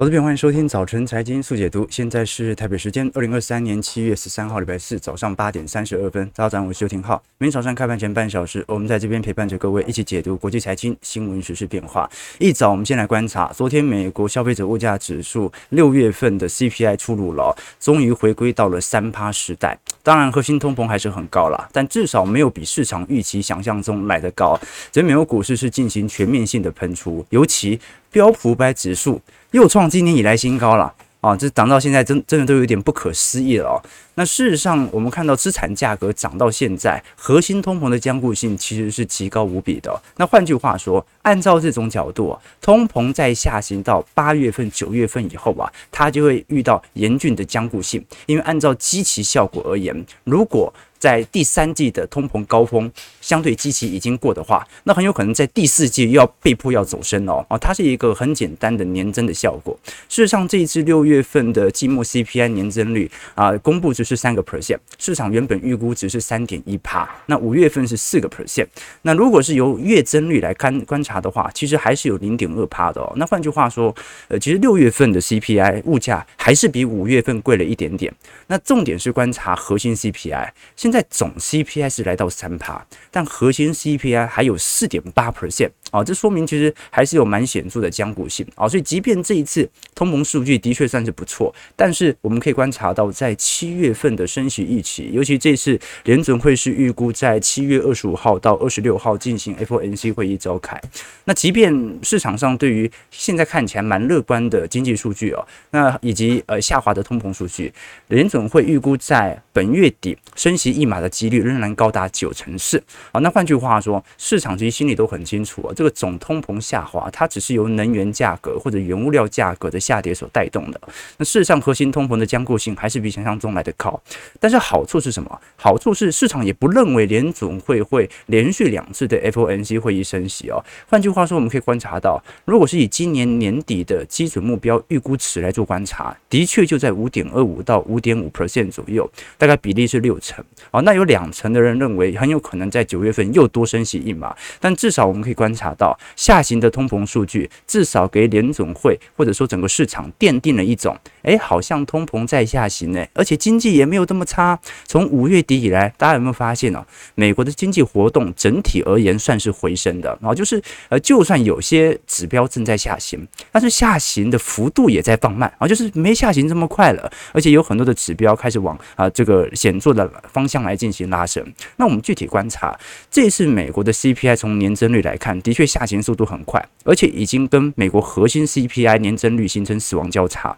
好的，欢迎收听早晨财经速解读。现在是台北时间二零二三年七月十三号，礼拜四早上八点三十二分。大家早上好，我是邱廷浩。每天早上开盘前半小时，我们在这边陪伴着各位一起解读国际财经新闻、时事变化。一早，我们先来观察昨天美国消费者物价指数六月份的 CPI 出炉了，终于回归到了三趴时代。当然，核心通膨还是很高了，但至少没有比市场预期想象中来得高。所以，美国股市是进行全面性的喷出，尤其标普百指数。又创今年以来新高了啊！这涨到现在真真的都有点不可思议了哦。那事实上，我们看到资产价格涨到现在，核心通膨的坚固性其实是极高无比的。那换句话说，按照这种角度，通膨在下行到八月份、九月份以后啊，它就会遇到严峻的坚固性。因为按照基期效果而言，如果在第三季的通膨高峰相对基期已经过的话，那很有可能在第四季又要被迫要走升哦。啊，它是一个很简单的年增的效果。事实上，这一次六月份的季末 CPI 年增率啊，公布就是三个 percent，市场原本预估值是三点一趴，那五月份是四个 percent。那如果是由月增率来看观察的话，其实还是有零点二趴的哦。那换句话说，呃，其实六月份的 CPI 物价还是比五月份贵了一点点。那重点是观察核心 CPI。现在总 CPI 是来到三趴，但核心 CPI 还有四点八 percent 啊，这说明其实还是有蛮显著的僵固性啊。所以，即便这一次通膨数据的确算是不错，但是我们可以观察到，在七月份的升息预期，尤其这次联准会是预估在七月二十五号到二十六号进行 FOMC 会议召开。那即便市场上对于现在看起来蛮乐观的经济数据哦，那以及呃下滑的通膨数据，联准会预估在本月底升息。一码的几率仍然高达九成四啊！那换句话说，市场其实心里都很清楚啊，这个总通膨下滑，它只是由能源价格或者原物料价格的下跌所带动的。那事实上，核心通膨的坚固性还是比想象中来的高。但是好处是什么？好处是市场也不认为联总会会连续两次的 FOMC 会议升息哦。换句话说，我们可以观察到，如果是以今年年底的基准目标预估值来做观察，的确就在五点二五到五点五 percent 左右，大概比例是六成。哦，那有两成的人认为很有可能在九月份又多升息一码，但至少我们可以观察到下行的通膨数据，至少给联总会或者说整个市场奠定了一种，哎，好像通膨在下行呢，而且经济也没有这么差。从五月底以来，大家有没有发现呢？美国的经济活动整体而言算是回升的，然后就是呃，就算有些指标正在下行，但是下行的幅度也在放慢啊，就是没下行这么快了，而且有很多的指标开始往啊这个显著的方向来进行拉升，那我们具体观察，这次美国的 CPI 从年增率来看，的却下行速度很快，而且已经跟美国核心 CPI 年增率形成死亡交叉。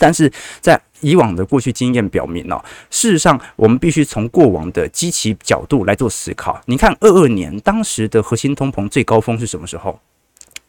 但是在以往的过去经验表明呢，事实上我们必须从过往的基期角度来做思考。你看，二二年当时的核心通膨最高峰是什么时候？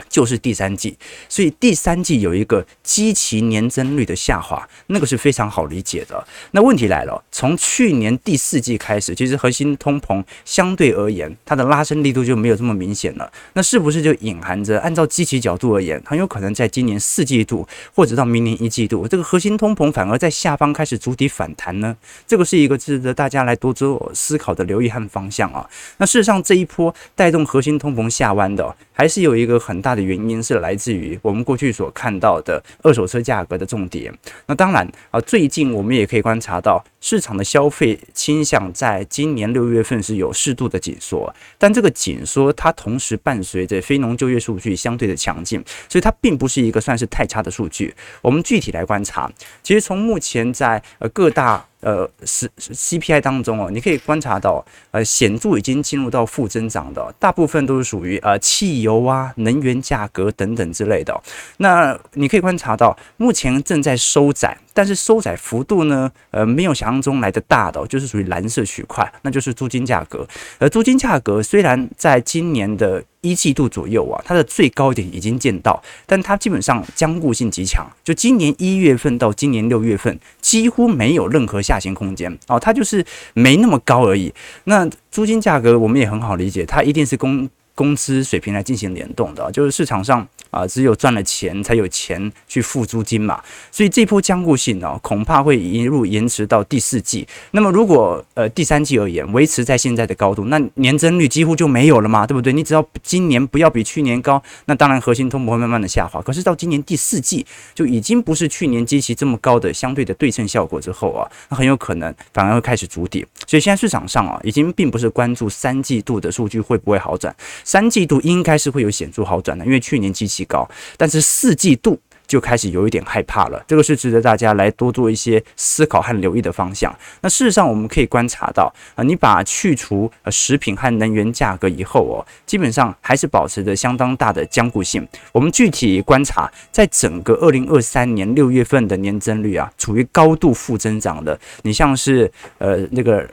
就是第三季，所以第三季有一个基期年增率的下滑，那个是非常好理解的。那问题来了，从去年第四季开始，其实核心通膨相对而言，它的拉升力度就没有这么明显了。那是不是就隐含着，按照基期角度而言，很有可能在今年四季度或者到明年一季度，这个核心通膨反而在下方开始筑底反弹呢？这个是一个值得大家来多做思考的留意和方向啊。那事实上，这一波带动核心通膨下弯的，还是有一个很大的原因是来自于我们过去所看到的二手车价格的重跌。那当然啊，最近我们也可以观察到市场的消费倾向在今年六月份是有适度的紧缩，但这个紧缩它同时伴随着非农就业数据相对的强劲，所以它并不是一个算是太差的数据。我们具体来观察，其实从目前在呃各大呃，是 CPI 当中哦，你可以观察到，呃，显著已经进入到负增长的，大部分都是属于呃汽油啊、能源价格等等之类的。那你可以观察到，目前正在收窄，但是收窄幅度呢，呃，没有想象中来的大的，就是属于蓝色区块，那就是租金价格。而租金价格虽然在今年的一季度左右啊，它的最高点已经见到，但它基本上将固性极强。就今年一月份到今年六月份，几乎没有任何下行空间哦，它就是没那么高而已。那租金价格我们也很好理解，它一定是供工资水平来进行联动的，就是市场上啊，只有赚了钱才有钱去付租金嘛，所以这波僵固性呢，恐怕会一路延迟到第四季。那么如果呃第三季而言维持在现在的高度，那年增率几乎就没有了嘛，对不对？你只要今年不要比去年高，那当然核心通膨会慢慢的下滑。可是到今年第四季就已经不是去年基期这么高的相对的对称效果之后啊，那很有可能反而会开始筑底。所以现在市场上啊，已经并不是关注三季度的数据会不会好转。三季度应该是会有显著好转的，因为去年极其高，但是四季度就开始有一点害怕了，这个是值得大家来多做一些思考和留意的方向。那事实上我们可以观察到啊，你把去除呃食品和能源价格以后哦，基本上还是保持着相当大的僵固性。我们具体观察，在整个二零二三年六月份的年增率啊，处于高度负增长的。你像是呃那个。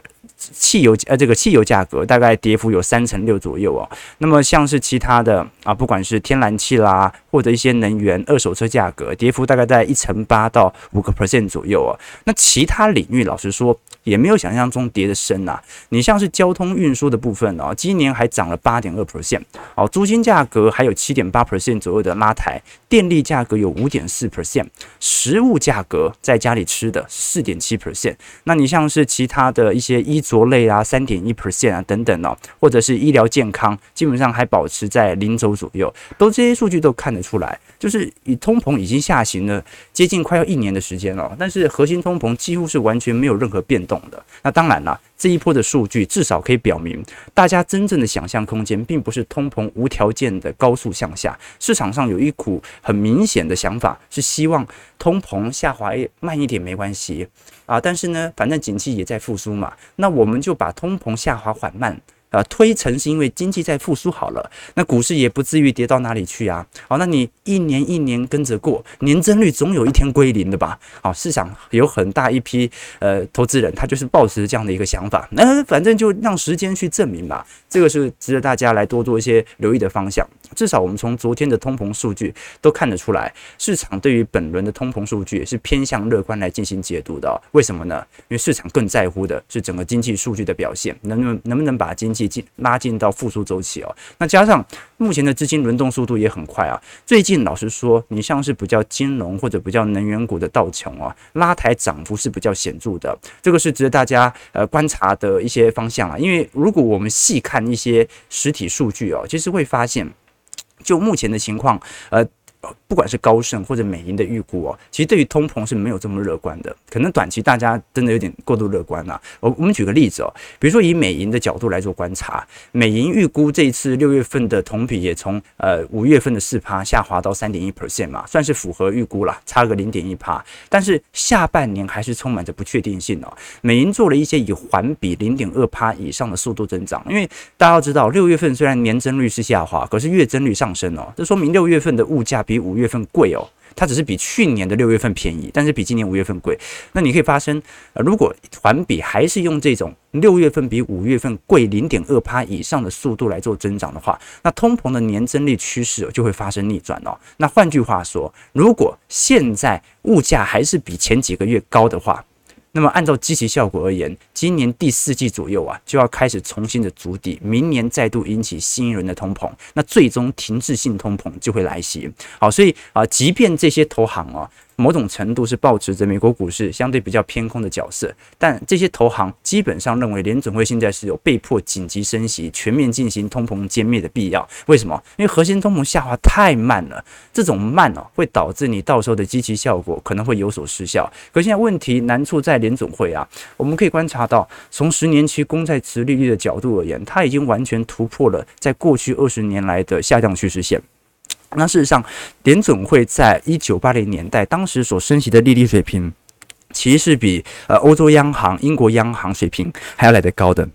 汽油呃，这个汽油价格大概跌幅有三成六左右哦。那么像是其他的啊，不管是天然气啦，或者一些能源、二手车价格，跌幅大概在一成八到五个 percent 左右哦。那其他领域，老实说。也没有想象中跌得深呐、啊。你像是交通运输的部分哦，今年还涨了八点二 percent 哦，租金价格还有七点八 percent 左右的拉抬，电力价格有五点四 percent，食物价格在家里吃的四点七 percent。那你像是其他的一些衣着类啊，三点一 percent 啊等等哦，或者是医疗健康，基本上还保持在零轴左右，都这些数据都看得出来，就是以通膨已经下行了接近快要一年的时间了，但是核心通膨几乎是完全没有任何变动。的，那当然了，这一波的数据至少可以表明，大家真正的想象空间并不是通膨无条件的高速向下，市场上有一股很明显的想法，是希望通膨下滑慢一点没关系啊，但是呢，反正景气也在复苏嘛，那我们就把通膨下滑缓慢。啊，推成是因为经济在复苏好了，那股市也不至于跌到哪里去啊。好，那你一年一年跟着过，年增率总有一天归零的吧？好，市场有很大一批呃投资人，他就是抱持这样的一个想法。那反正就让时间去证明吧。这个是值得大家来多做一些留意的方向。至少我们从昨天的通膨数据都看得出来，市场对于本轮的通膨数据也是偏向乐观来进行解读的。为什么呢？因为市场更在乎的是整个经济数据的表现，能能能不能把经济。进拉进到复苏周期哦，那加上目前的资金轮动速度也很快啊。最近老实说，你像是比较金融或者比较能源股的道琼啊，拉抬涨幅是比较显著的，这个是值得大家呃观察的一些方向啊。因为如果我们细看一些实体数据哦，其实会发现，就目前的情况，呃。不管是高盛或者美银的预估哦，其实对于通膨是没有这么乐观的，可能短期大家真的有点过度乐观了。我我们举个例子哦，比如说以美银的角度来做观察，美银预估这一次六月份的同比也从呃五月份的四趴下滑到三点一 percent 嘛，算是符合预估了，差个零点一趴。但是下半年还是充满着不确定性哦。美银做了一些以环比零点二趴以上的速度增长，因为大家要知道，六月份虽然年增率是下滑，可是月增率上升哦，这说明六月份的物价比五月份贵哦，它只是比去年的六月份便宜，但是比今年五月份贵。那你可以发生，如果环比还是用这种六月份比五月份贵零点二趴以上的速度来做增长的话，那通膨的年增率趋势就会发生逆转哦。那换句话说，如果现在物价还是比前几个月高的话，那么按照积极效果而言，今年第四季左右啊，就要开始重新的筑底，明年再度引起新一轮的通膨，那最终停滞性通膨就会来袭。好，所以啊，即便这些投行啊。某种程度是抱持着美国股市相对比较偏空的角色，但这些投行基本上认为联准会现在是有被迫紧急升息、全面进行通膨歼灭的必要。为什么？因为核心通膨下滑太慢了，这种慢哦会导致你到时候的积极效果可能会有所失效。可现在问题难处在联准会啊，我们可以观察到，从十年期公债殖利率的角度而言，它已经完全突破了在过去二十年来的下降趋势线。那事实上，联准会在一九八零年代当时所升息的利率水平，其实是比呃欧洲央行、英国央行水平还要来得高的。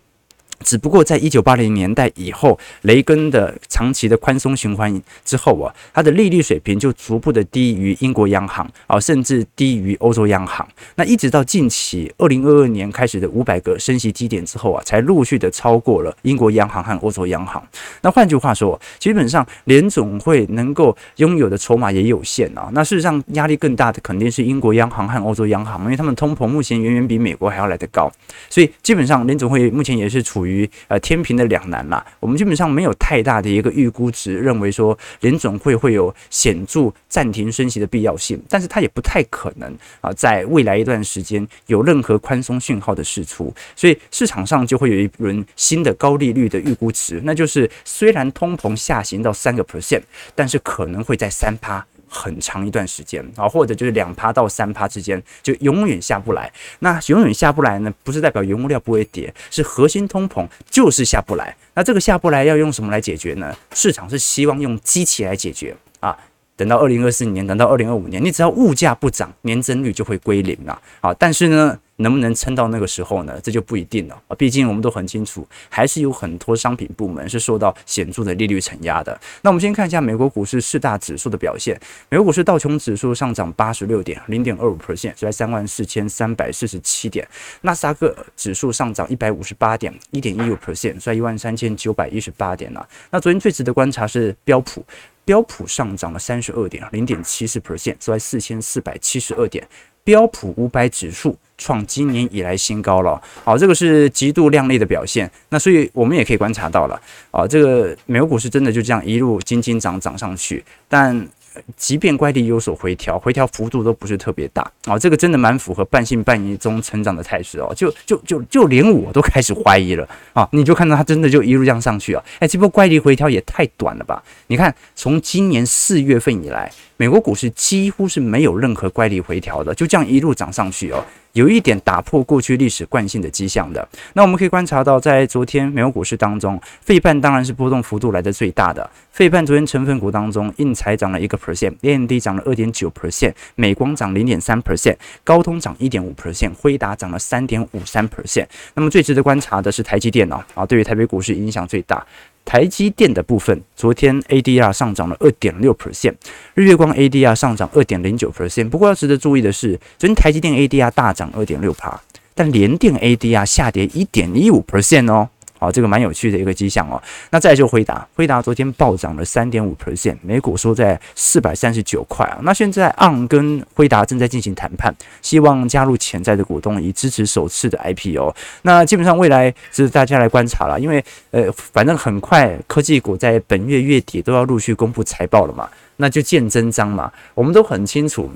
只不过在一九八零年代以后，雷根的长期的宽松循环之后啊，它的利率水平就逐步的低于英国央行啊，甚至低于欧洲央行。那一直到近期二零二二年开始的五百个升息基点之后啊，才陆续的超过了英国央行和欧洲央行。那换句话说，基本上联总会能够拥有的筹码也有限啊。那事实上压力更大的肯定是英国央行和欧洲央行，因为他们通膨目前远远比美国还要来得高，所以基本上联总会目前也是处于。于呃天平的两难啦。我们基本上没有太大的一个预估值，认为说联总会会有显著暂停升息的必要性，但是它也不太可能啊，在未来一段时间有任何宽松讯号的释出，所以市场上就会有一轮新的高利率的预估值，那就是虽然通膨下行到三个 percent，但是可能会在三趴。很长一段时间啊，或者就是两趴到三趴之间，就永远下不来。那永远下不来呢，不是代表原物料不会跌，是核心通膨就是下不来。那这个下不来要用什么来解决呢？市场是希望用机器来解决啊。等到二零二四年，等到二零二五年，你只要物价不涨，年增率就会归零了啊。但是呢，能不能撑到那个时候呢？这就不一定了啊！毕竟我们都很清楚，还是有很多商品部门是受到显著的利率承压的。那我们先看一下美国股市四大指数的表现。美国股市道琼指数上涨八十六点，零点二五 percent，在三万四千三百四十七点。纳斯达克指数上涨一百五十八点，一点一五 percent，在一万三千九百一十八点了。那昨天最值得观察是标普，标普上涨了三十二点，零点七四 percent，在四千四百七十二点。标普五百指数创今年以来新高了，好，这个是极度亮丽的表现。那所以我们也可以观察到了，啊，这个美国股市真的就这样一路金金涨涨上去，但。即便乖离有所回调，回调幅度都不是特别大啊、哦，这个真的蛮符合半信半疑中成长的态势哦，就就就就连我都开始怀疑了啊！你就看到它真的就一路这样上去啊，哎，这波乖离回调也太短了吧？你看，从今年四月份以来，美国股市几乎是没有任何乖离回调的，就这样一路涨上去哦。有一点打破过去历史惯性的迹象的，那我们可以观察到，在昨天美国股市当中，费半当然是波动幅度来的最大的。费半昨天成分股当中，应材涨了一个 percent，AMD 涨了二点九 percent，美光涨零点三 percent，高通涨一点五 percent，辉达涨了三点五三 percent。那么最值得观察的是台积电哦，啊，对于台北股市影响最大。台积电的部分，昨天 ADR 上涨了二点六 percent，日月光 ADR 上涨二点零九 percent。不过要值得注意的是，昨天台积电 ADR 大涨二点六帕，但联电 ADR 下跌一点一五 percent 哦。好，这个蛮有趣的一个迹象哦。那再来就辉达，辉达昨天暴涨了三点五 percent，每股收在四百三十九块啊。那现在 ARM 跟辉达正在进行谈判，希望加入潜在的股东，以支持首次的 IPO。那基本上未来是大家来观察了，因为呃，反正很快科技股在本月月底都要陆续公布财报了嘛，那就见真章嘛。我们都很清楚。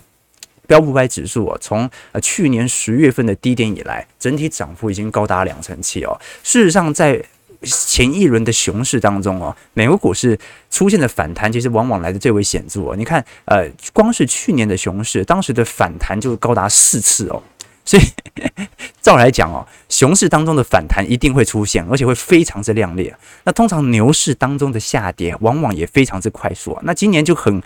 标普五百指数啊，从呃去年十月份的低点以来，整体涨幅已经高达两成七哦。事实上，在前一轮的熊市当中哦，美国股市出现的反弹，其实往往来的最为显著哦。你看，呃，光是去年的熊市，当时的反弹就高达四次哦。所以 照来讲哦，熊市当中的反弹一定会出现，而且会非常之亮丽。那通常牛市当中的下跌，往往也非常之快速啊。那今年就很。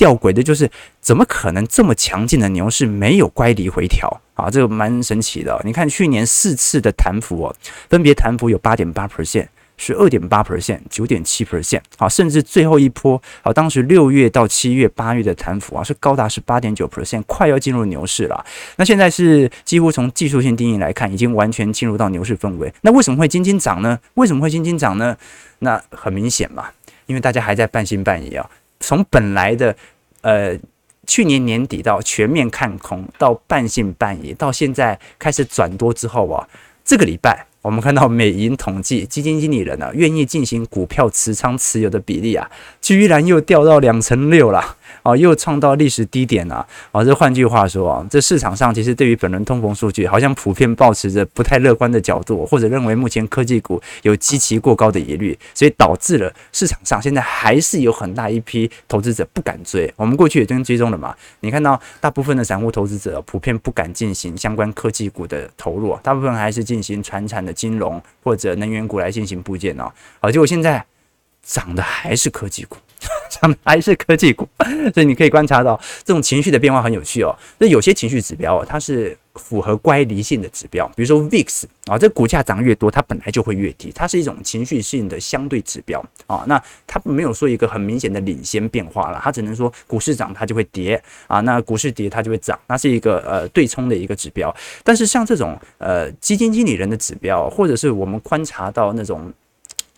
吊诡的就是，怎么可能这么强劲的牛市没有乖离回调啊？这个蛮神奇的。你看去年四次的弹幅哦，分别弹幅有八点八 percent、十二点八 percent、九点七 percent 啊，甚至最后一波啊，当时六月到七月、八月的弹幅啊是高达十八点九 percent，快要进入牛市了。那现在是几乎从技术性定义来看，已经完全进入到牛市氛围。那为什么会金金涨呢？为什么会金金涨呢？那很明显嘛，因为大家还在半信半疑啊。从本来的呃去年年底到全面看空，到半信半疑，到现在开始转多之后啊，这个礼拜我们看到美银统计基金经理人呢、愿意进行股票持仓持有的比例啊，居然又掉到两成六了。哦，又创到历史低点了。哦，这换句话说啊，这市场上其实对于本轮通膨数据，好像普遍保持着不太乐观的角度，或者认为目前科技股有极其过高的疑虑，所以导致了市场上现在还是有很大一批投资者不敢追。我们过去也跟追踪了嘛，你看到大部分的散户投资者普遍不敢进行相关科技股的投入，大部分还是进行传产的金融或者能源股来进行部件哦。好，结果现在涨的还是科技股。还是科技股，所以你可以观察到这种情绪的变化很有趣哦。那有些情绪指标，它是符合乖离性的指标，比如说 VIX 啊，这股价涨越多，它本来就会越低，它是一种情绪性的相对指标啊。那它没有说一个很明显的领先变化了，它只能说股市涨它就会跌啊，那股市跌它就会涨，那是一个呃对冲的一个指标。但是像这种呃基金经理人的指标，或者是我们观察到那种。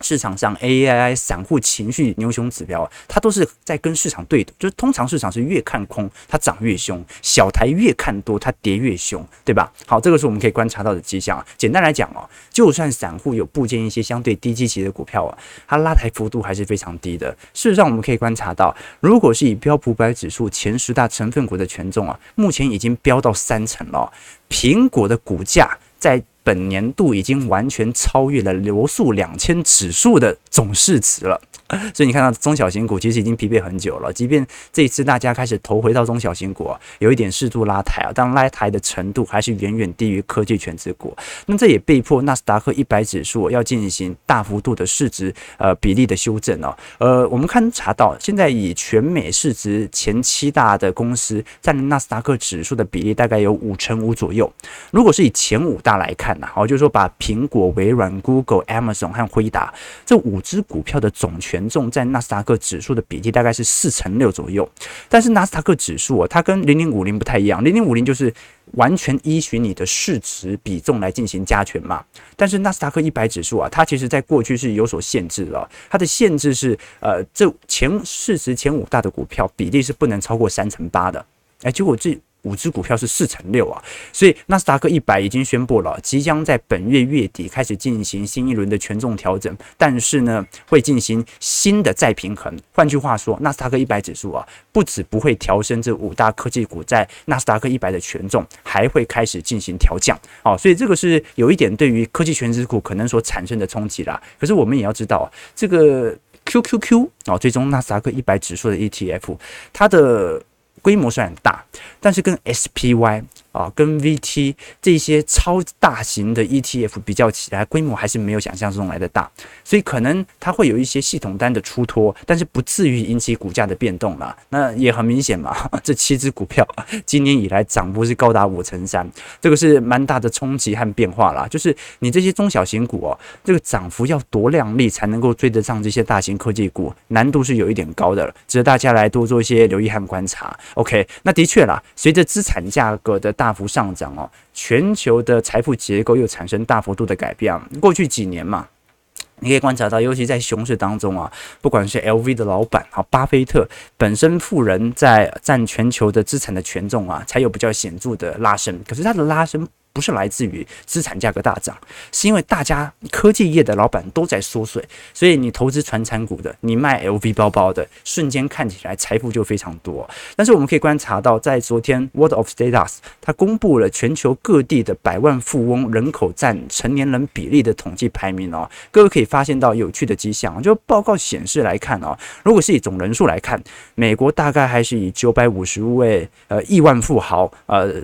市场上 AI 散户情绪牛熊指标，它都是在跟市场对赌，就是通常市场是越看空它涨越凶，小台越看多它跌越凶，对吧？好，这个是我们可以观察到的迹象。简单来讲哦，就算散户有布建一些相对低基期的股票啊，它拉抬幅度还是非常低的。事实上，我们可以观察到，如果是以标普百指数前十大成分股的权重啊，目前已经飙到三成了。苹果的股价在本年度已经完全超越了流速两千指数的总市值了。所以你看到中小型股其实已经疲惫很久了，即便这一次大家开始投回到中小型股，有一点适度拉抬啊，但拉抬的程度还是远远低于科技权值股。那这也被迫纳斯达克一百指数要进行大幅度的市值呃比例的修正哦。呃，我们看查到现在以全美市值前七大的公司占纳斯达克指数的比例大概有五成五左右。如果是以前五大来看呢，好，就是说把苹果、微软、Google、Amazon 和辉达这五只股票的总权重在纳斯达克指数的比例大概是四成六左右，但是纳斯达克指数啊，它跟零零五零不太一样，零零五零就是完全依循你的市值比重来进行加权嘛，但是纳斯达克一百指数啊，它其实在过去是有所限制的，它的限制是呃，这前市值前五大的股票比例是不能超过三成八的，哎，结果这。五只股票是四成六啊，所以纳斯达克一百已经宣布了，即将在本月月底开始进行新一轮的权重调整，但是呢，会进行新的再平衡。换句话说，纳斯达克一百指数啊，不止不会调升这五大科技股在纳斯达克一百的权重，还会开始进行调降。哦，所以这个是有一点对于科技权值股可能所产生的冲击啦。可是我们也要知道啊，这个 QQQ 哦，最终纳斯达克一百指数的 ETF，它的规模虽然大，但是跟 SPY。啊，跟 VT 这些超大型的 ETF 比较起来，规模还是没有想象中来的大，所以可能它会有一些系统单的出脱，但是不至于引起股价的变动了。那也很明显嘛，这七只股票 今年以来涨幅是高达五成三，这个是蛮大的冲击和变化啦。就是你这些中小型股哦，这个涨幅要多亮丽才能够追得上这些大型科技股，难度是有一点高的了，值得大家来多做一些留意和观察。OK，那的确啦，随着资产价格的大大幅上涨哦，全球的财富结构又产生大幅度的改变。过去几年嘛，你可以观察到，尤其在熊市当中啊，不管是 LV 的老板啊，巴菲特本身富人在占全球的资产的权重啊，才有比较显著的拉升。可是他的拉升。不是来自于资产价格大涨，是因为大家科技业的老板都在缩水，所以你投资传产股的，你卖 LV 包包的，瞬间看起来财富就非常多。但是我们可以观察到，在昨天 World of Status 它公布了全球各地的百万富翁人口占成年人比例的统计排名哦，各位可以发现到有趣的迹象。就报告显示来看哦，如果是以总人数来看，美国大概还是以九百五十位呃亿万富豪呃。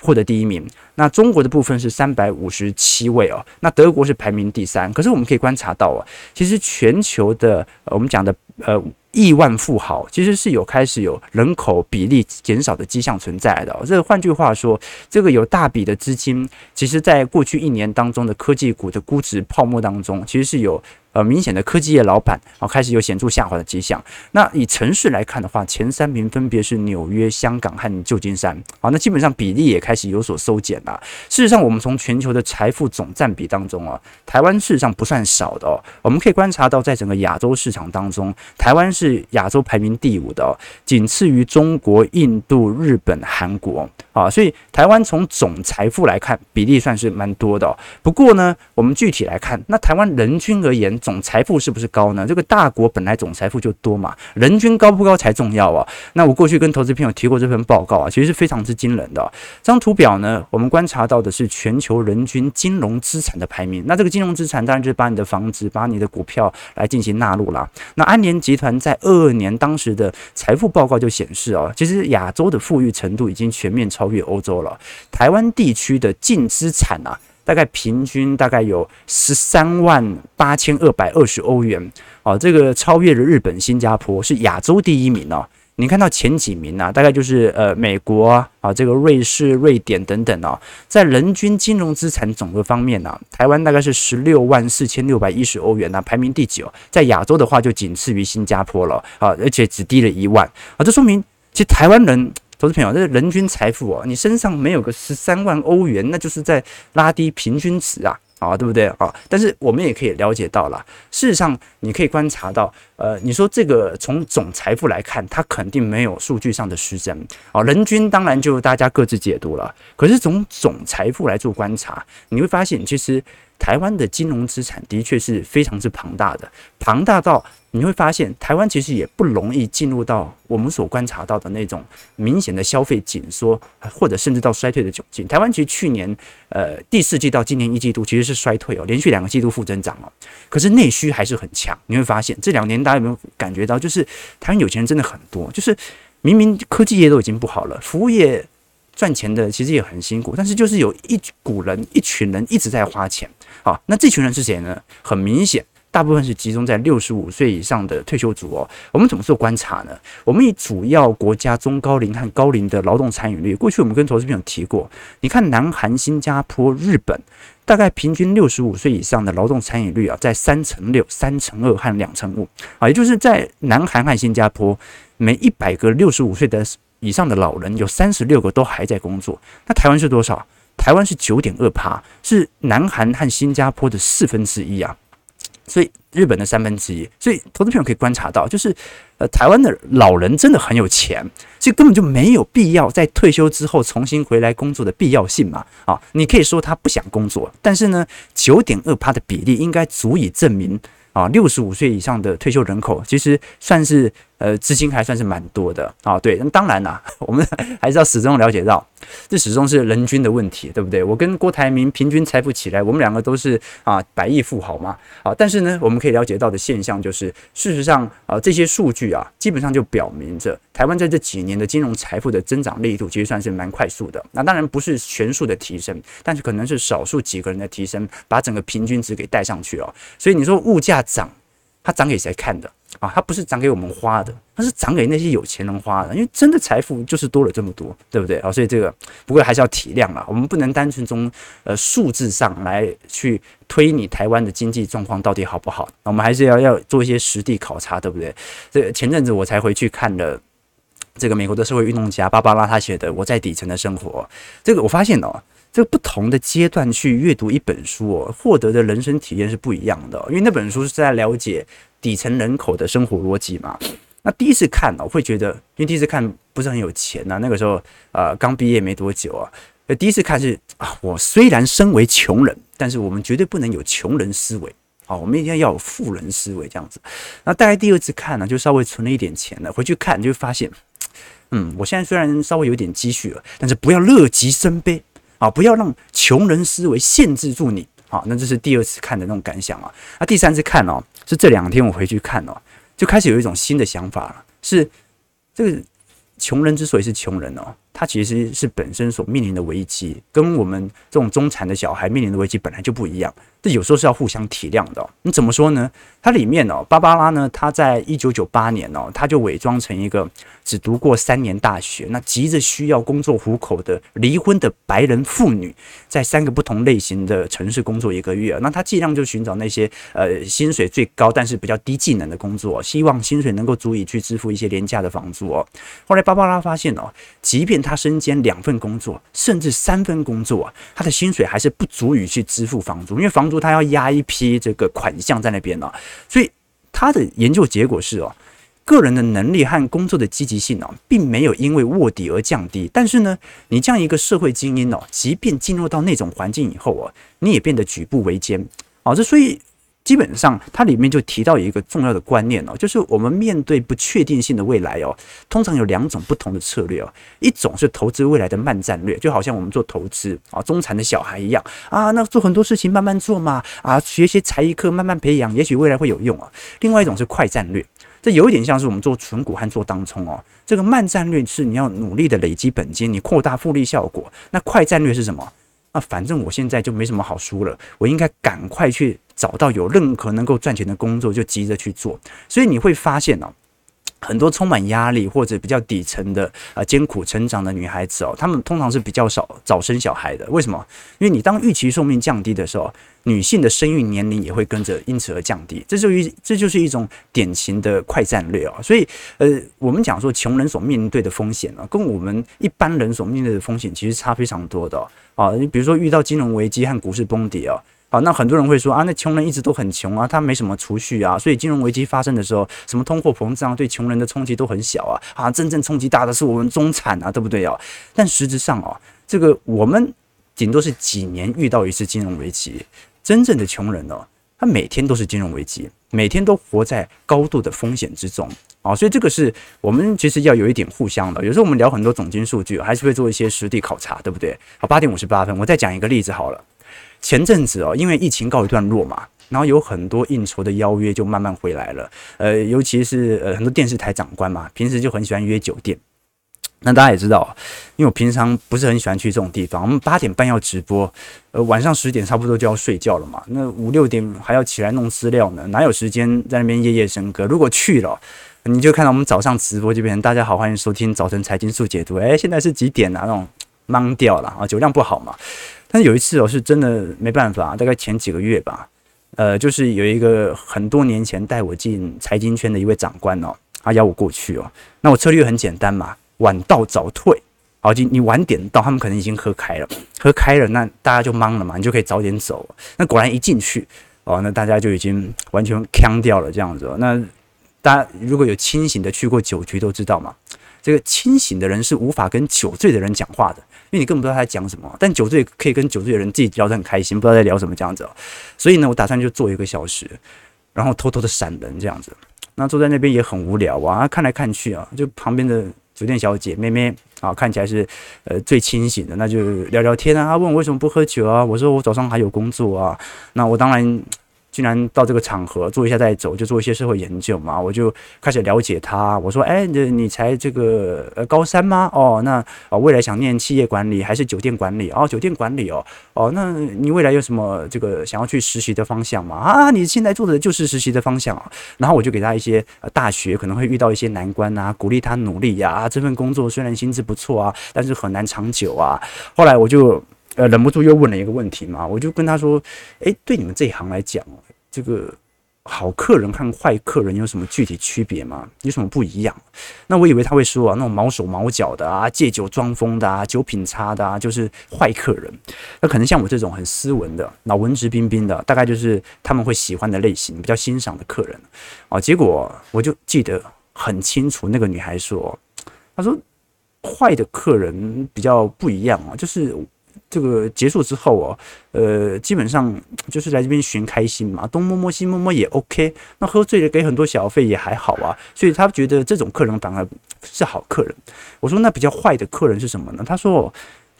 获得第一名，那中国的部分是三百五十七位哦，那德国是排名第三。可是我们可以观察到啊，其实全球的我们讲的呃亿万富豪，其实是有开始有人口比例减少的迹象存在的。这换句话说，这个有大笔的资金，其实在过去一年当中的科技股的估值泡沫当中，其实是有。呃，明显的科技业老板啊，开始有显著下滑的迹象。那以城市来看的话，前三名分别是纽约、香港和旧金山。好，那基本上比例也开始有所收减了。事实上，我们从全球的财富总占比当中啊，台湾事实上不算少的哦。我们可以观察到，在整个亚洲市场当中，台湾是亚洲排名第五的，仅次于中国、印度、日本、韩国啊。所以台湾从总财富来看，比例算是蛮多的哦。不过呢，我们具体来看，那台湾人均而言，总财富是不是高呢？这个大国本来总财富就多嘛，人均高不高才重要啊。那我过去跟投资朋友提过这份报告啊，其实是非常之惊人的。这张图表呢，我们观察到的是全球人均金融资产的排名。那这个金融资产当然就是把你的房子、把你的股票来进行纳入啦。那安联集团在二二年当时的财富报告就显示哦，其实亚洲的富裕程度已经全面超越欧洲了。台湾地区的净资产啊。大概平均大概有十三万八千二百二十欧元，哦，这个超越了日本、新加坡，是亚洲第一名哦。你看到前几名呢、大概就是呃美国啊，啊这个瑞士、瑞典等等哦，在人均金融资产总额方面呢、台湾大概是十六万四千六百一十欧元呢、排名第九。在亚洲的话，就仅次于新加坡了啊，而且只低了一万啊，这说明其实台湾人。投资朋友，这是人均财富哦，你身上没有个十三万欧元，那就是在拉低平均值啊。啊，对不对啊？但是我们也可以了解到了，事实上你可以观察到，呃，你说这个从总财富来看，它肯定没有数据上的失真啊。人均当然就大家各自解读了，可是从总财富来做观察，你会发现其实。台湾的金融资产的确是非常之庞大的，庞大到你会发现，台湾其实也不容易进入到我们所观察到的那种明显的消费紧缩，或者甚至到衰退的窘境。台湾其实去年呃第四季到今年一季度其实是衰退哦，连续两个季度负增长哦，可是内需还是很强。你会发现这两年大家有没有感觉到，就是台湾有钱人真的很多，就是明明科技业都已经不好了，服务业。赚钱的其实也很辛苦，但是就是有一股人、一群人一直在花钱。好，那这群人是谁呢？很明显，大部分是集中在六十五岁以上的退休族哦。我们怎么做观察呢？我们以主要国家中高龄和高龄的劳动参与率，过去我们跟投资朋友提过，你看南韩、新加坡、日本，大概平均六十五岁以上的劳动参与率啊，在三成六、三成二和两成五啊，也就是在南韩和新加坡，每一百个六十五岁的。以上的老人有三十六个都还在工作，那台湾是多少？台湾是九点二趴，是南韩和新加坡的四分之一啊，所以日本的三分之一。所以投资朋友可以观察到，就是呃，台湾的老人真的很有钱，所以根本就没有必要在退休之后重新回来工作的必要性嘛。啊，你可以说他不想工作，但是呢，九点二趴的比例应该足以证明啊，六十五岁以上的退休人口其实算是。呃，资金还算是蛮多的啊，对，那当然啦，我们还是要始终了解到，这始终是人均的问题，对不对？我跟郭台铭平均财富起来，我们两个都是啊百亿富豪嘛，啊，但是呢，我们可以了解到的现象就是，事实上啊，这些数据啊，基本上就表明着台湾在这几年的金融财富的增长力度，其实算是蛮快速的。那当然不是全数的提升，但是可能是少数几个人的提升，把整个平均值给带上去哦。所以你说物价涨，它涨给谁看的？啊，它不是涨给我们花的，它是涨给那些有钱人花的，因为真的财富就是多了这么多，对不对啊？所以这个不过还是要体谅啦，我们不能单纯从呃数字上来去推你台湾的经济状况到底好不好，我们还是要要做一些实地考察，对不对？这前阵子我才回去看了这个美国的社会运动家芭芭拉他写的《我在底层的生活》，这个我发现哦，这个不同的阶段去阅读一本书哦，获得的人生体验是不一样的，因为那本书是在了解。底层人口的生活逻辑嘛，那第一次看呢，我会觉得，因为第一次看不是很有钱呐，那个时候呃刚毕业没多久啊，第一次看是啊，我虽然身为穷人，但是我们绝对不能有穷人思维啊，我们一定要有富人思维这样子。那大概第二次看呢，就稍微存了一点钱了，回去看就发现，嗯，我现在虽然稍微有点积蓄了，但是不要乐极生悲啊，不要让穷人思维限制住你。啊，那这是第二次看的那种感想啊。那第三次看哦，是这两天我回去看哦，就开始有一种新的想法了，是这个穷人之所以是穷人哦。他其实是本身所面临的危机，跟我们这种中产的小孩面临的危机本来就不一样。这有时候是要互相体谅的。你怎么说呢？它里面哦，芭芭拉呢，她在一九九八年哦，她就伪装成一个只读过三年大学，那急着需要工作糊口的离婚的白人妇女，在三个不同类型的城市工作一个月。那她尽量就寻找那些呃薪水最高但是比较低技能的工作，希望薪水能够足以去支付一些廉价的房租哦。后来芭芭拉发现哦，即便他身兼两份工作，甚至三份工作啊，他的薪水还是不足以去支付房租，因为房租他要押一批这个款项在那边呢。所以他的研究结果是哦，个人的能力和工作的积极性哦，并没有因为卧底而降低。但是呢，你这样一个社会精英哦，即便进入到那种环境以后啊，你也变得举步维艰啊。这所以。基本上，它里面就提到一个重要的观念哦，就是我们面对不确定性的未来哦，通常有两种不同的策略哦，一种是投资未来的慢战略，就好像我们做投资啊，中产的小孩一样啊，那做很多事情慢慢做嘛，啊，学些才艺课慢慢培养，也许未来会有用啊。另外一种是快战略，这有一点像是我们做存股和做当冲哦，这个慢战略是你要努力的累积本金，你扩大复利效果，那快战略是什么？啊，反正我现在就没什么好输了，我应该赶快去找到有任何能够赚钱的工作，就急着去做。所以你会发现哦，很多充满压力或者比较底层的啊艰苦成长的女孩子哦，她们通常是比较少早生小孩的。为什么？因为你当预期寿命降低的时候，女性的生育年龄也会跟着因此而降低。这就一这就是一种典型的快战略啊。所以呃，我们讲说穷人所面对的风险啊，跟我们一般人所面对的风险其实差非常多的。啊，你比如说遇到金融危机和股市崩跌好，那很多人会说啊，那穷人一直都很穷啊，他没什么储蓄啊，所以金融危机发生的时候，什么通货膨胀对穷人的冲击都很小啊，啊，真正冲击大的是我们中产啊，对不对啊？但实质上啊，这个我们顶多是几年遇到一次金融危机，真正的穷人呢，他每天都是金融危机，每天都活在高度的风险之中啊，所以这个是我们其实要有一点互相的。有时候我们聊很多总经数据，还是会做一些实地考察，对不对？好，八点五十八分，我再讲一个例子好了。前阵子哦，因为疫情告一段落嘛，然后有很多应酬的邀约就慢慢回来了。呃，尤其是呃很多电视台长官嘛，平时就很喜欢约酒店。那大家也知道，因为我平常不是很喜欢去这种地方。我们八点半要直播，呃，晚上十点差不多就要睡觉了嘛。那五六点还要起来弄资料呢，哪有时间在那边夜夜笙歌？如果去了，你就看到我们早上直播这边，大家好，欢迎收听早晨财经速解读。诶，现在是几点啊？那种懵掉了啊，酒量不好嘛。但有一次哦，是真的没办法，大概前几个月吧，呃，就是有一个很多年前带我进财经圈的一位长官哦，他邀我过去哦，那我策略很简单嘛，晚到早退，好，你你晚点到，他们可能已经喝开了，喝开了，那大家就忙了嘛，你就可以早点走。那果然一进去哦，那大家就已经完全锵掉了这样子。那大家如果有清醒的去过酒局都知道嘛，这个清醒的人是无法跟酒醉的人讲话的。因为你根本不知道他在讲什么，但酒醉可以跟酒醉的人自己聊得很开心，不知道在聊什么这样子。所以呢，我打算就坐一个小时，然后偷偷的闪人这样子。那坐在那边也很无聊啊，看来看去啊，就旁边的酒店小姐妹妹啊，看起来是呃最清醒的，那就聊聊天啊。他问我为什么不喝酒啊？我说我早上还有工作啊。那我当然。既然到这个场合坐一下再走，就做一些社会研究嘛，我就开始了解他。我说：“哎，你你才这个呃高三吗？哦，那哦未来想念企业管理还是酒店管理？哦，酒店管理哦，哦，那你未来有什么这个想要去实习的方向吗？啊，你现在做的就是实习的方向啊。然后我就给他一些大学可能会遇到一些难关啊，鼓励他努力呀。这份工作虽然薪资不错啊，但是很难长久啊。后来我就。呃，忍不住又问了一个问题嘛，我就跟他说：“诶，对你们这一行来讲，这个好客人和坏客人有什么具体区别吗？有什么不一样？”那我以为他会说啊，那种毛手毛脚的啊，借酒装疯的啊，酒品差的啊，就是坏客人。那可能像我这种很斯文的、老文质彬彬的，大概就是他们会喜欢的类型，比较欣赏的客人啊。结果我就记得很清楚，那个女孩说：“她说坏的客人比较不一样啊，就是。”这个结束之后哦，呃，基本上 就是来这边寻开心嘛，东摸摸西摸摸也 OK。那喝醉了给很多小费也还好啊，所以他觉得这种客人反而是好客人。我说那比较坏的客人是什么呢？他说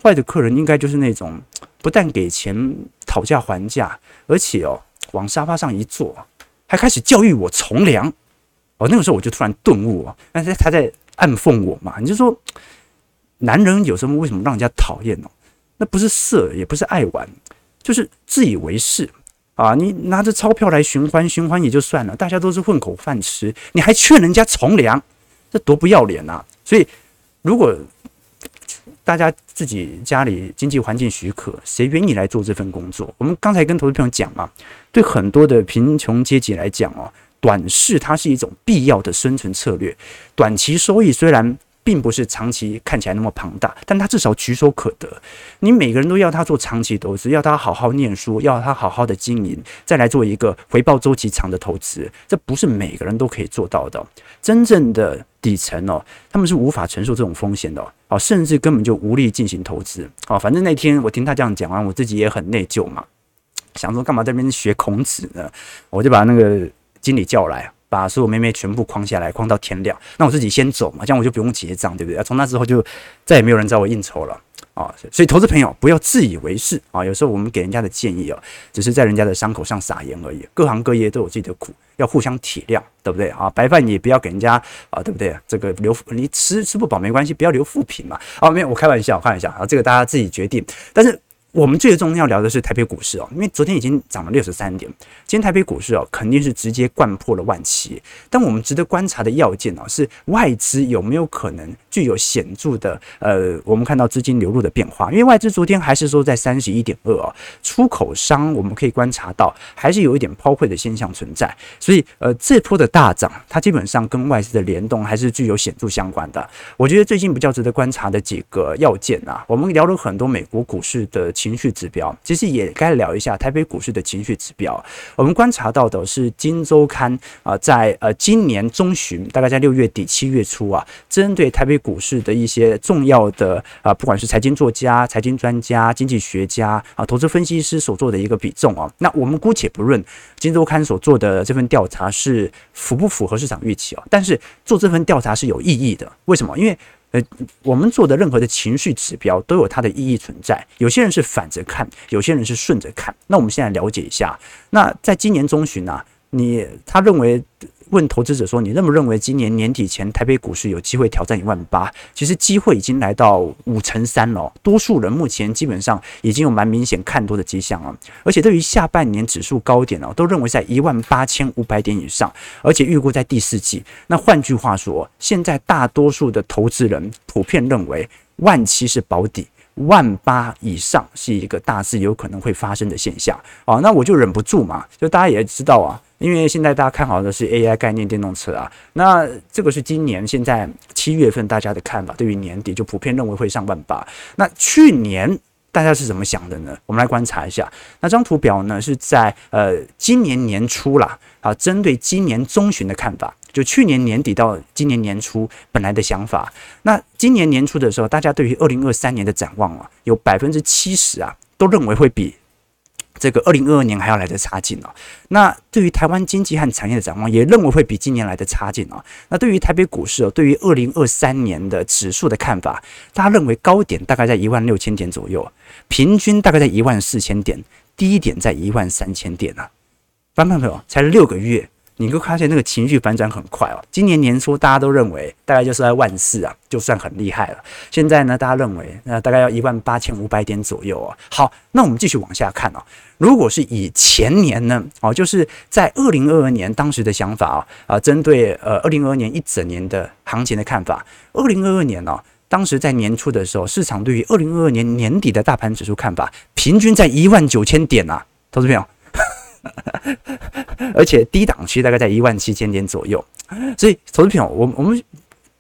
坏的客人应该就是那种 不但给钱讨价还价，而且哦往沙发上一坐，还开始教育我从良。哦，那个时候我就突然顿悟哦，但是他在暗讽我嘛，你就说 男人有时候为什么让人家讨厌呢？那不是色，也不是爱玩，就是自以为是啊！你拿着钞票来寻欢，寻欢也就算了，大家都是混口饭吃，你还劝人家从良，这多不要脸呐！所以，如果大家自己家里经济环境许可，谁愿意来做这份工作？我们刚才跟投资朋友讲嘛，对很多的贫穷阶级来讲哦，短视它是一种必要的生存策略，短期收益虽然。并不是长期看起来那么庞大，但他至少举手可得。你每个人都要他做长期投资，要他好好念书，要他好好的经营，再来做一个回报周期长的投资，这不是每个人都可以做到的。真正的底层哦，他们是无法承受这种风险的哦，甚至根本就无力进行投资哦。反正那天我听他这样讲完，我自己也很内疚嘛，想说干嘛在这边学孔子呢？我就把那个经理叫来。把所有妹妹全部框下来，框到天亮。那我自己先走嘛，这样我就不用结账，对不对？从那之后就再也没有人找我应酬了啊。所以投资朋友不要自以为是啊。有时候我们给人家的建议啊，只是在人家的伤口上撒盐而已。各行各业都有自己的苦，要互相体谅，对不对啊？白饭也不要给人家啊，对不对？这个留你吃吃不饱没关系，不要留负评嘛。啊，没有，我开玩笑，开玩笑啊，这个大家自己决定。但是。我们最重要聊的是台北股市哦，因为昨天已经涨了六十三点，今天台北股市哦肯定是直接灌破了万七。但我们值得观察的要件哦，是外资有没有可能具有显著的呃，我们看到资金流入的变化。因为外资昨天还是说在三十一点二哦，出口商我们可以观察到还是有一点抛汇的现象存在。所以呃，这波的大涨它基本上跟外资的联动还是具有显著相关的。我觉得最近比较值得观察的几个要件啊，我们聊了很多美国股市的。情绪指标，其实也该聊一下台北股市的情绪指标。我们观察到的是《金周刊》啊，在呃今年中旬，大概在六月底七月初啊，针对台北股市的一些重要的啊，不管是财经作家、财经专家、经济学家啊、投资分析师所做的一个比重啊，那我们姑且不论《金周刊》所做的这份调查是符不符合市场预期啊，但是做这份调查是有意义的。为什么？因为呃，我们做的任何的情绪指标都有它的意义存在。有些人是反着看，有些人是顺着看。那我们现在了解一下。那在今年中旬呢、你他认为？问投资者说：“你认不认为今年年底前台北股市有机会挑战一万八？其实机会已经来到五成三了。多数人目前基本上已经有蛮明显看多的迹象了。而且对于下半年指数高点哦，都认为在一万八千五百点以上，而且预估在第四季。那换句话说，现在大多数的投资人普遍认为万七是保底，万八以上是一个大致有可能会发生的现象。哦，那我就忍不住嘛，就大家也知道啊。”因为现在大家看好的是 AI 概念电动车啊，那这个是今年现在七月份大家的看法，对于年底就普遍认为会上万八。那去年大家是怎么想的呢？我们来观察一下。那张图表呢是在呃今年年初啦，啊，针对今年中旬的看法，就去年年底到今年年初本来的想法。那今年年初的时候，大家对于二零二三年的展望啊，有百分之七十啊都认为会比。这个二零二二年还要来的差劲哦。那对于台湾经济和产业的展望，也认为会比今年来的差劲哦。那对于台北股市哦，对于二零二三年的指数的看法，大家认为高点大概在一万六千点左右，平均大概在一万四千点，低点在一万三千点啊。翻盘朋友，才六个月。你会发现那个情绪反转很快哦。今年年初大家都认为大概就是在万四啊，就算很厉害了。现在呢，大家认为那大概要一万八千五百点左右哦。好，那我们继续往下看哦。如果是以前年呢，哦，就是在二零二二年当时的想法啊，啊，针对呃二零二二年一整年的行情的看法，二零二二年呢，当时在年初的时候，市场对于二零二二年年底的大盘指数看法，平均在一万九千点啊，投资朋友。而且低档区大概在一万七千点左右，所以投资朋友，我我们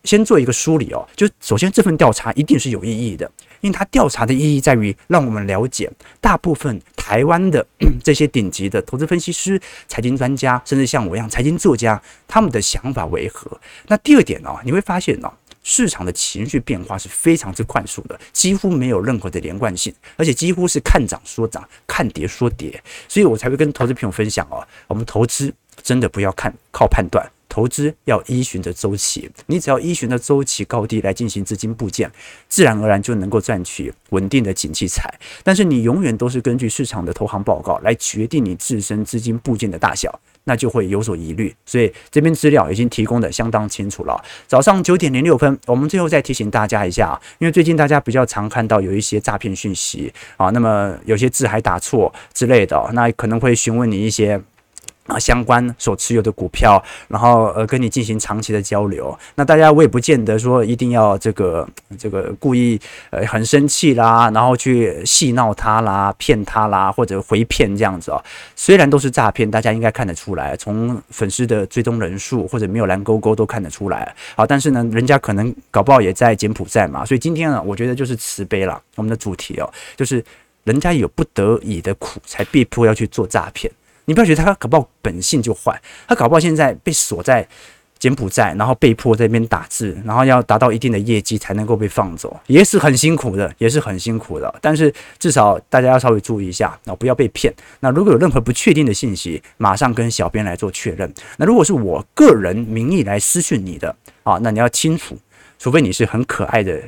先做一个梳理哦。就首先这份调查一定是有意义的，因为它调查的意义在于让我们了解大部分台湾的这些顶级的投资分析师、财经专家，甚至像我一样财经作家，他们的想法为何。那第二点哦，你会发现哦。市场的情绪变化是非常之快速的，几乎没有任何的连贯性，而且几乎是看涨说涨，看跌说跌，所以我才会跟投资朋友分享哦，我们投资真的不要看靠判断，投资要依循着周期，你只要依循着周期高低来进行资金布建，自然而然就能够赚取稳定的景气财。但是你永远都是根据市场的投行报告来决定你自身资金布建的大小。那就会有所疑虑，所以这边资料已经提供的相当清楚了。早上九点零六分，我们最后再提醒大家一下，因为最近大家比较常看到有一些诈骗讯息啊，那么有些字还打错之类的，那可能会询问你一些。啊，相关所持有的股票，然后呃，跟你进行长期的交流。那大家我也不见得说一定要这个这个故意呃很生气啦，然后去戏闹他啦、骗他啦，或者回骗这样子哦。虽然都是诈骗，大家应该看得出来，从粉丝的追踪人数或者没有蓝勾勾都看得出来。好，但是呢，人家可能搞不好也在柬埔寨嘛，所以今天呢，我觉得就是慈悲了。我们的主题哦，就是人家有不得已的苦，才被迫要去做诈骗。你不要觉得他搞不好本性就坏，他搞不好现在被锁在柬埔寨，然后被迫在那边打字，然后要达到一定的业绩才能够被放走，也是很辛苦的，也是很辛苦的。但是至少大家要稍微注意一下，那不要被骗。那如果有任何不确定的信息，马上跟小编来做确认。那如果是我个人名义来私讯你的啊，那你要清楚，除非你是很可爱的。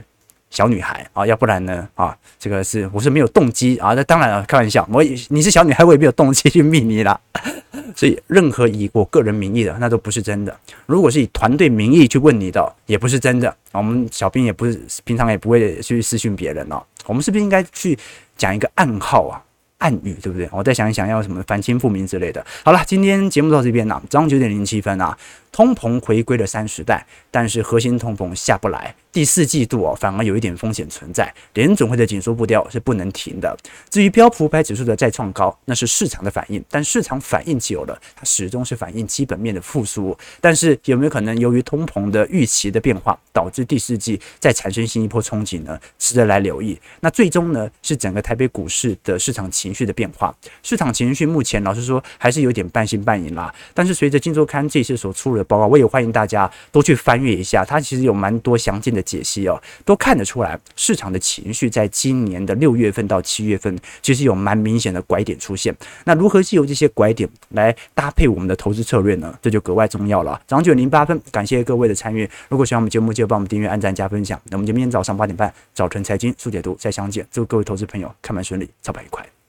小女孩啊，要不然呢啊，这个是我是没有动机啊，那当然了，开玩笑，我你是小女孩，我也没有动机去密你啦。所以任何以我个人名义的，那都不是真的。如果是以团队名义去问你的，也不是真的。我们小编也不是平常也不会去私讯别人哦。我们是不是应该去讲一个暗号啊、暗语，对不对？我再想一想要什么反清复明之类的。好了，今天节目到这边了，早上九点零七分啊。通膨回归了三十代，但是核心通膨下不来。第四季度哦，反而有一点风险存在。联准会的紧缩步调是不能停的。至于标普五百指数的再创高，那是市场的反应，但市场反应久了，它始终是反映基本面的复苏。但是有没有可能由于通膨的预期的变化，导致第四季再产生新一波冲击呢？值得来留意。那最终呢，是整个台北股市的市场情绪的变化。市场情绪目前老实说还是有点半信半疑啦。但是随着金周刊这次所出的报告，我也欢迎大家都去翻阅一下，它其实有蛮多详尽的。解析哦，都看得出来，市场的情绪在今年的六月份到七月份，其实有蛮明显的拐点出现。那如何借由这些拐点来搭配我们的投资策略呢？这就格外重要了。早上九零八分，感谢各位的参与。如果喜欢我们节目，记得帮我们订阅、按赞、加分享。那我们就明天早上八点半，早晨财经速解读再相见。祝各位投资朋友开盘顺利，操盘愉快。